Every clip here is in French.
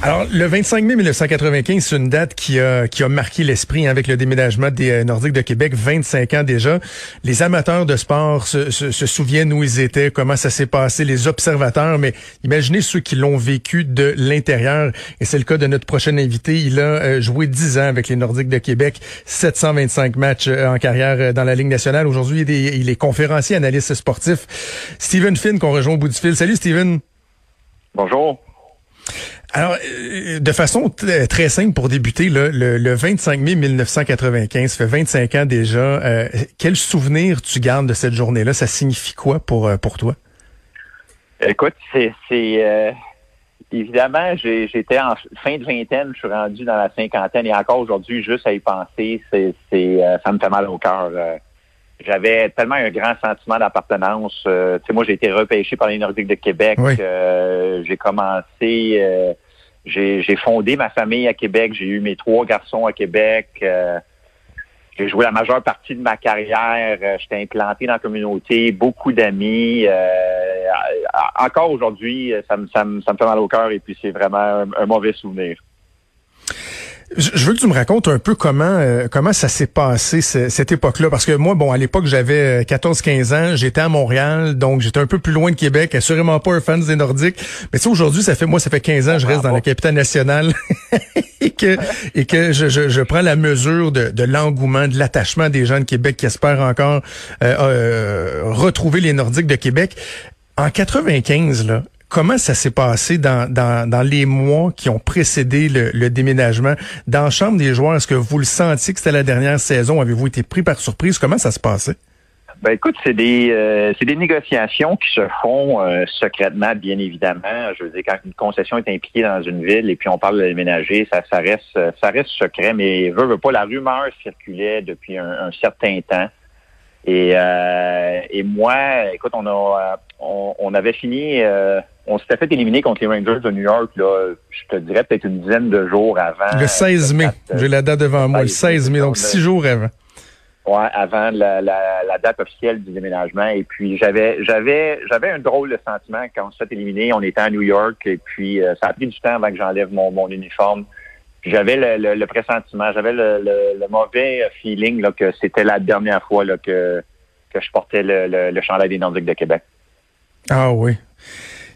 Alors, le 25 mai 1995, c'est une date qui a, qui a marqué l'esprit hein, avec le déménagement des euh, Nordiques de Québec, 25 ans déjà. Les amateurs de sport se, se, se souviennent où ils étaient, comment ça s'est passé, les observateurs, mais imaginez ceux qui l'ont vécu de l'intérieur. Et c'est le cas de notre prochain invité. Il a euh, joué 10 ans avec les Nordiques de Québec, 725 matchs euh, en carrière dans la Ligue nationale. Aujourd'hui, il, est, il est conférencier, analyste sportif. Stephen Finn, qu'on rejoint au bout du fil. Salut, Stephen. Bonjour. Alors, euh, de façon très simple pour débuter, le, le, 25 mai 1995, ça fait 25 ans déjà. Euh, quel souvenir tu gardes de cette journée-là? Ça signifie quoi pour, euh, pour toi? Écoute, c'est... évidemment, j'étais en fin de vingtaine, je suis rendu dans la cinquantaine et encore aujourd'hui, juste à y penser, c'est, ça me fait mal au cœur. J'avais tellement un grand sentiment d'appartenance. Euh, tu sais, moi, j'ai été repêché par les Nordiques de Québec. Euh, j'ai commencé, euh, j'ai fondé ma famille à Québec. J'ai eu mes trois garçons à Québec. j'ai joué la majeure partie de ma carrière. J'étais implanté dans la communauté, beaucoup d'amis. encore aujourd'hui, ça me, ça, me, ça me fait mal au cœur et puis c'est vraiment un mauvais souvenir. Je veux que tu me racontes un peu comment euh, comment ça s'est passé cette époque-là. Parce que moi bon à l'époque j'avais 14-15 ans, j'étais à Montréal donc j'étais un peu plus loin de Québec, assurément pas un fan des Nordiques, mais tu sais aujourd'hui ça fait moi ça fait 15 ans je reste dans la capitale nationale. Et que et que je, je, je, prends la mesure de, de l'engouement, de l'attachement des gens de Québec qui espèrent encore euh, euh, retrouver les Nordiques de Québec. En 95 là, Comment ça s'est passé dans, les mois qui ont précédé le, déménagement? Dans la chambre des joueurs, est-ce que vous le sentiez que c'était la dernière saison? Avez-vous été pris par surprise? Comment ça se passait? Ben écoute, c'est des euh, c'est des négociations qui se font euh, secrètement, bien évidemment. Je veux dire, quand une concession est impliquée dans une ville et puis on parle de déménager, ça, ça reste ça reste secret, mais veut, pas, la rumeur circulait depuis un, certain temps. Et, euh, et moi, écoute, on a on avait fini on s'était fait éliminer contre les Rangers de New York, là, je te dirais peut-être une dizaine de jours avant. Le 16 mai. J'ai la date devant moi, le 16 mai, donc six jours avant. Ouais, avant la, la, date officielle du déménagement. Et puis j'avais j'avais j'avais un drôle de sentiment quand on s'est fait éliminer. On était à New York et puis euh, ça a pris du temps avant que j'enlève mon, mon uniforme. J'avais le, le, pressentiment, j'avais le, le, mauvais feeling là, que c'était la dernière fois là, que, que je portais le, le, chandail des Nordiques de Québec. Ah oui.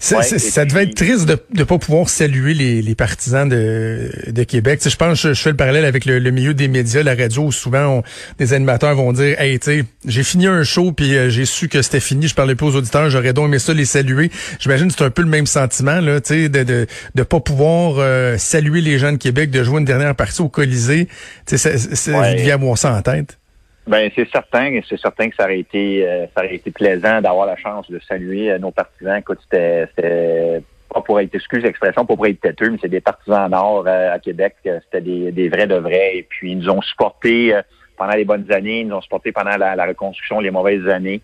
Ça, devait être triste de ne pas pouvoir saluer les, les partisans de, de Québec. je pense je, je, fais le parallèle avec le, milieu des médias, la radio, où souvent des animateurs vont dire Hey, tu sais, j'ai fini un show puis euh, j'ai su que c'était fini, je parlais plus aux auditeurs, j'aurais donc aimé ça les saluer. J'imagine que c'est un peu le même sentiment, là, tu sais, de, de de pas pouvoir euh, saluer les gens de Québec, de jouer une dernière partie au Colisée. Tu sais, c'est ouais. avoir ça en tête. Ben c'est certain, c'est certain que ça aurait été euh, ça aurait été plaisant d'avoir la chance de saluer euh, nos partisans. Écoute, c'était pas pour être excuse l'expression, pas pour être têteux, mais c'est des partisans nord euh, à Québec. C'était des, des vrais de vrais. Et puis ils nous ont supportés pendant les bonnes années, ils nous ont supportés pendant la, la, reconstruction, les mauvaises années.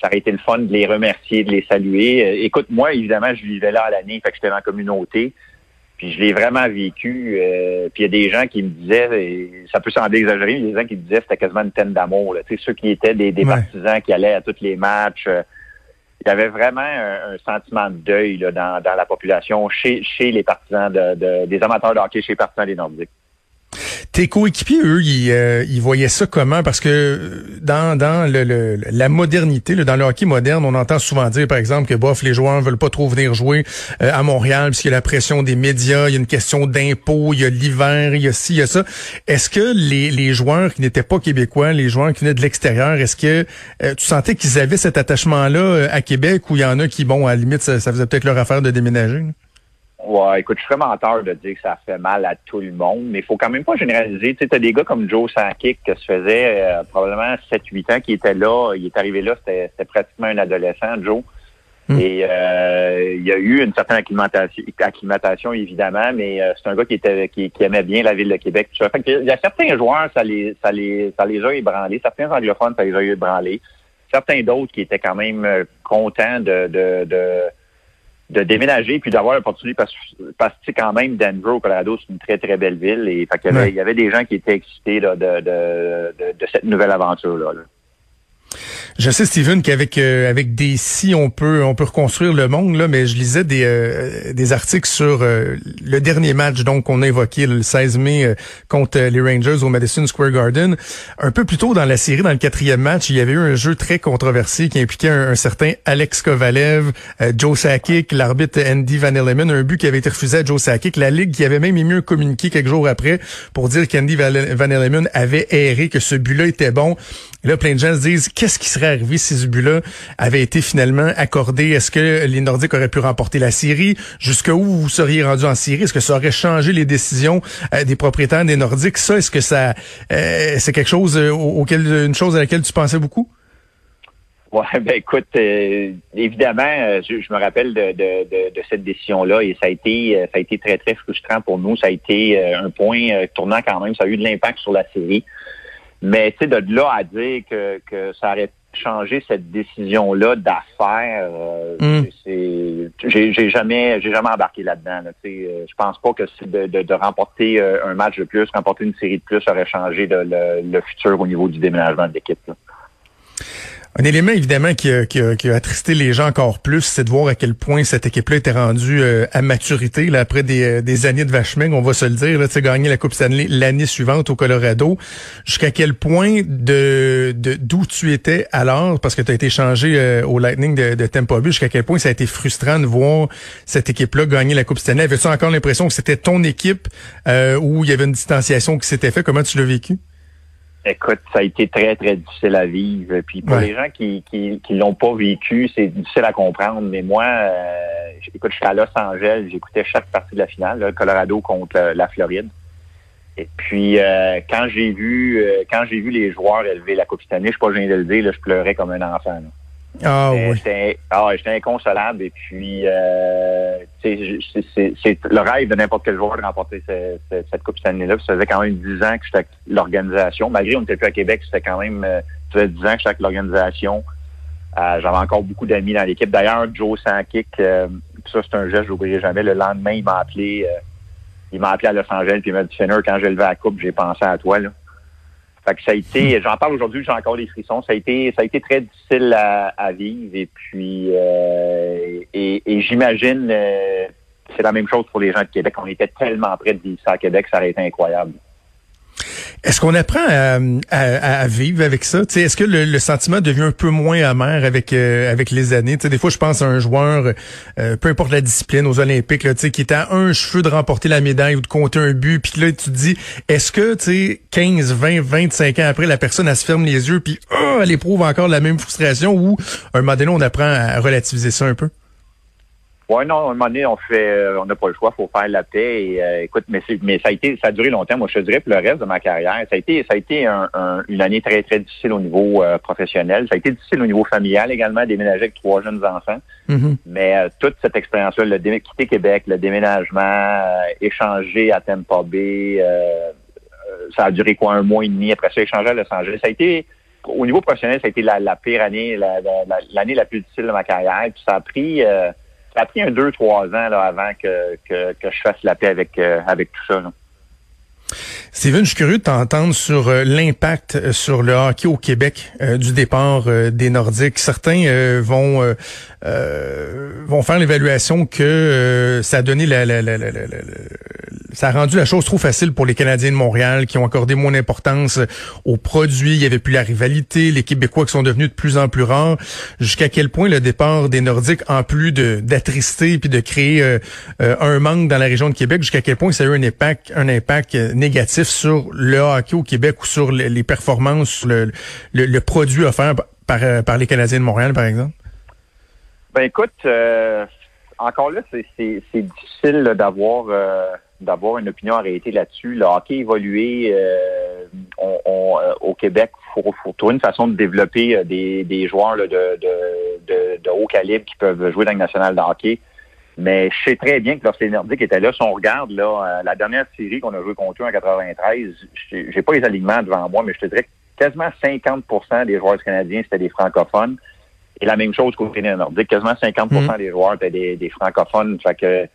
Ça aurait été le fun de les remercier, de les saluer. Écoute, moi, évidemment, je vivais là à l'année, fait que j'étais dans la communauté. Puis je l'ai vraiment vécu. Euh, puis il y a des gens qui me disaient, et ça peut sembler exagéré, mais il y a des gens qui me disaient que c'était quasiment une peine d'amour. Tu sais, ceux qui étaient des, des partisans qui allaient à tous les matchs. Euh, il y avait vraiment un, sentiment de deuil là, dans, dans la population, chez, chez les partisans de, des amateurs de hockey, chez les partisans des Nordiques. Tes coéquipiers, eux, ils, euh, ils, voyaient ça comment? Parce que dans, dans le, la modernité, dans le hockey moderne, on entend souvent dire, par exemple, que bof, les joueurs veulent pas trop venir jouer euh, à Montréal parce qu'il y a la pression des médias, il y a une question d'impôts, il y a l'hiver, il y a ci, il y a ça. Est-ce que les, les joueurs qui n'étaient pas québécois, les joueurs qui venaient de l'extérieur, est-ce que euh, tu sentais qu'ils avaient cet attachement-là à Québec ou il y en a qui, bon, à la limite, ça faisait peut-être leur affaire de déménager? Ouais, écoute, je vraiment menteur de dire que ça fait mal à tout le monde, mais il faut quand même pas généraliser. Tu sais, as des gars comme Joe Sakic qui se faisait euh, probablement 7-8 ans qui était là. Il est arrivé là, c'était pratiquement un adolescent, Joe. Mm. Et euh, il y a eu une certaine acclimatation, acclimatation évidemment, mais euh, c'est un gars qui était qui, aimait bien la ville de Québec. Fait il y a certains joueurs, ça les ça les ça les a ébranlés. Certains anglophones, ça les a ébranlés. Certains d'autres qui étaient quand même contents de, de, de de déménager puis d'avoir l'opportunité parce, parce que quand même Denver au Colorado c'est une très très belle ville et fait qu'il y, avait, il y avait des gens qui étaient excités de, de, de, de, cette nouvelle aventure là. Je sais, Steven, qu'avec euh, avec des si on peut on peut reconstruire le monde là, mais je lisais des euh, des articles sur euh, le dernier match donc qu'on a évoqué le 16 mai contre les Rangers au Madison Square Garden. Un peu plus tôt dans la série, dans le quatrième match, il y avait eu un jeu très controversé qui impliquait un, certain Alex Kovalev, Joe Sakic, l'arbitre Andy Van Elleman, un but qui avait été refusé à Joe Sakic. La ligue qui avait même émis un communiqué quelques jours après pour dire qu'Andy Van Elleman avait erré, que ce but-là était bon. Là, plein de gens se disent qu'est-ce qui serait arrivé si ce but-là avait été finalement accordé? Est-ce que les Nordiques auraient pu remporter la série? Jusqu'où vous seriez rendu en série? Est-ce que ça aurait changé les décisions euh, des propriétaires des Nordiques? Ça, est-ce que ça euh, c'est quelque chose euh, auquel une chose à laquelle tu pensais beaucoup? Ouais, ben écoute, évidemment, je, me rappelle de, de, cette décision-là et ça a été ça a été très très frustrant pour nous. Ça a été un point tournant quand même. Ça a eu de l'impact sur la série. Mais tu sais, de là à dire que, que ça aurait changé cette décision-là d'affaires, euh, mm. j'ai jamais j'ai jamais embarqué là-dedans. Là, euh, je pense pas que de, de, de, remporter euh, un match de plus, remporter une série de plus aurait changé le, le, futur au niveau du déménagement de l'équipe. Un élément évidemment qui a, qui, attristé les gens encore plus, c'est de voir à quel point cette équipe-là était rendue euh, à maturité après des, euh, des années de vachement, on va se le dire. Tu gagné la Coupe Stanley l'année suivante au Colorado. Jusqu'à quel point de d'où tu étais alors, parce que tu as été changé euh, au Lightning de, de Tampa Bay, jusqu'à quel point ça a été frustrant de voir cette équipe-là gagner la Coupe Stanley? Avais-tu encore l'impression que c'était ton équipe où il y avait une distanciation qui s'était faite? Comment tu l'as vécu? Écoute, ça a été très, très difficile à vivre. Puis pour les gens qui qui, qui l'ont pas vécu, c'est difficile à comprendre. Mais moi, euh, écoute, je suis à Los Angeles, j'écoutais chaque partie de la finale, le Colorado contre la Floride. Et puis euh, quand j'ai vu euh, quand j'ai vu les joueurs élever la Coupe Stanley, je suis pas gêné de le dire, là, je pleurais comme un enfant. Ah oui. Ah, j'étais inconsolable et puis euh, c'est le rêve de n'importe quel joueur de remporter cette, Coupe Stanley-là. Ça faisait quand même dix ans que j'étais avec l'organisation. Malgré qu'on n'était plus à Québec, c'était quand même euh, ça faisait dix ans que j'étais avec l'organisation. Euh, J'avais encore beaucoup d'amis dans l'équipe. D'ailleurs, Joe Sankic, euh, ça c'est un geste, j'oublierai jamais. Le lendemain, il m'a appelé. Euh, il m'a appelé à Los Angeles puis il m'a dit Finner, quand j'ai levé la coupe, j'ai pensé à toi. Là. Fait que ça a été, j'en parle aujourd'hui, j'ai encore des frissons. Ça a été, ça a été très difficile à, vivre et puis euh, et, j'imagine euh, c'est la même chose pour les gens de Québec. On était tellement près de vivre ça à Québec, ça aurait été incroyable. Est-ce qu'on apprend à, vivre avec ça? Est-ce que le, sentiment devient un peu moins amer avec euh, avec les années? des fois, je pense à un joueur, euh, peu importe la discipline, aux Olympiques, là, qui est à un cheveu de remporter la médaille ou de compter un but, puis là, tu te dis, est-ce que tu 15, 20, 25 ans après, la personne, elle se ferme les yeux, puis oh, elle éprouve encore la même frustration, ou un moment donné, on apprend à relativiser ça un peu? Oui, non, à un moment donné, on fait, euh, on n'a pas le choix, faut faire la paix. Et, euh, écoute, mais, mais ça a été, ça a duré longtemps. Moi, je te dirais pour le reste de ma carrière, ça a été, ça a été une année très, très difficile au niveau euh, professionnel. Ça a été difficile au niveau familial également, déménager avec trois jeunes enfants. Mm-hmm. Mais toute cette expérience-là, le quitter Québec, le déménagement, échanger à Tampa Bay, ça a duré quoi, un mois et demi. Après ça, échanger à Los Angeles. Ça a été, au niveau professionnel, ça a été la, pire année, l'année la, plus difficile de ma carrière. Puis ça a pris ça a pris un deux, trois ans là, avant que, que, que, je fasse la paix avec, euh, avec tout ça. Là. Steven, je suis curieux de t'entendre sur euh, l'impact euh, sur le hockey au Québec du départ des Nordiques. Certains vont vont faire l'évaluation que ça a donné la, la, la, la, ça a rendu la chose trop facile pour les Canadiens de Montréal qui ont accordé moins d'importance aux produits. Il y avait plus la rivalité. Les Québécois qui sont devenus de plus en plus rares. Jusqu'à quel point le départ des Nordiques, en plus d'attrister puis de créer euh, euh, un manque dans la région de Québec, jusqu'à quel point ça a eu un impact, un impact euh, sur le hockey au Québec ou sur les performances, le, le, produit offert par, par les Canadiens de Montréal, par exemple? Ben écoute, encore là, c'est difficile d'avoir d'avoir une opinion arrêtée là-dessus. Le hockey évolué euh, euh, au Québec, il faut, trouver une façon de développer euh, des, des joueurs de, de, de, de haut calibre qui peuvent jouer dans le national de hockey. Mais je sais très bien que lorsque les Nordiques étaient là, si on regarde là, la dernière série qu'on a joué contre eux en 93, j'ai pas les alignements devant moi, mais je te dirais que quasiment 50% des joueurs canadiens, c'était des francophones. Et la même chose côté des Nordiques, quasiment 50 mm. des joueurs étaient des, des francophones. Fait que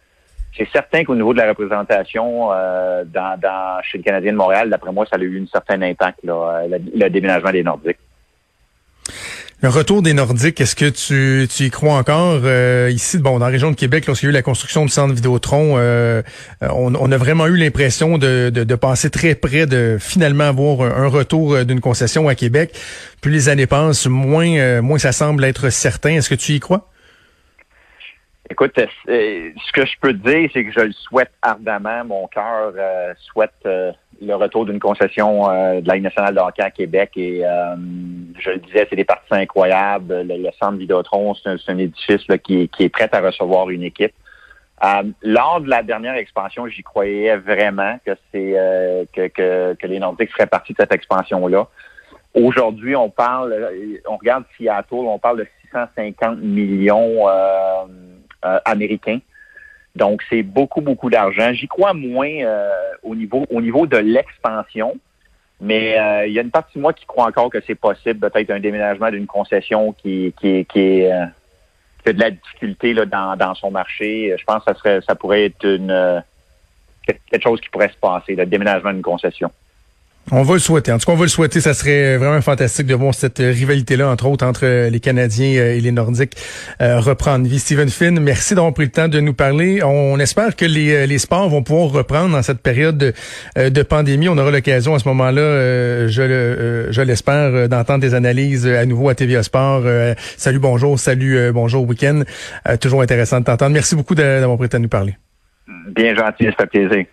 c'est certain qu'au niveau de la représentation euh, dans, dans, chez le Canadien de Montréal, d'après moi, ça a eu un certain impact, là, le, déménagement des Nordiques. Le retour des Nordiques, est-ce que tu, tu y crois encore? Euh, ici, bon, dans la région de Québec, lorsqu'il y a eu la construction du centre Vidéotron, euh, on, on, a vraiment eu l'impression de, de, de, passer très près de finalement avoir un, retour d'une concession à Québec. Plus les années passent, moins, moins ça semble être certain. Est-ce que tu y crois? Écoute, euh, ce que je peux te dire, c'est que je le souhaite ardemment. Mon cœur euh, souhaite euh, le retour d'une concession de la Ligue nationale de hockey à Québec. Et je le disais, c'est des parties incroyables. Le, centre Vidéotron, c'est un, édifice qui, est prêt à recevoir une équipe. lors de la dernière expansion, j'y croyais vraiment que c'est que, que, que, les Nordiques feraient partie de cette expansion-là. Aujourd'hui, on parle, on regarde Seattle, on parle de 650 millions euh, américain. Donc, c'est beaucoup, beaucoup d'argent. J'y crois moins euh, au niveau au niveau de l'expansion, mais euh, il y a une partie de moi qui croit encore que c'est possible, peut-être un déménagement d'une concession qui, qui, qui, est, qui a de la difficulté là, dans, dans son marché. Je pense que ça serait ça pourrait être une quelque chose qui pourrait se passer, le déménagement d'une concession. On va le souhaiter. En tout cas, on va le souhaiter. Ça serait vraiment fantastique de voir cette rivalité-là, entre autres, entre les Canadiens euh, et les Nordiques euh, reprendre vie. Steven Finn, merci d'avoir pris le temps de nous parler. On espère que les, euh, les sports vont pouvoir reprendre dans cette période de, pandémie. On aura l'occasion à ce moment-là, je, je l'espère, d'entendre des analyses à nouveau à TVA Sport. salut, bonjour, salut, bonjour, week-end. toujours intéressant de t'entendre. Merci beaucoup d'avoir pris le temps de nous parler. Bien gentil, ça fait plaisir.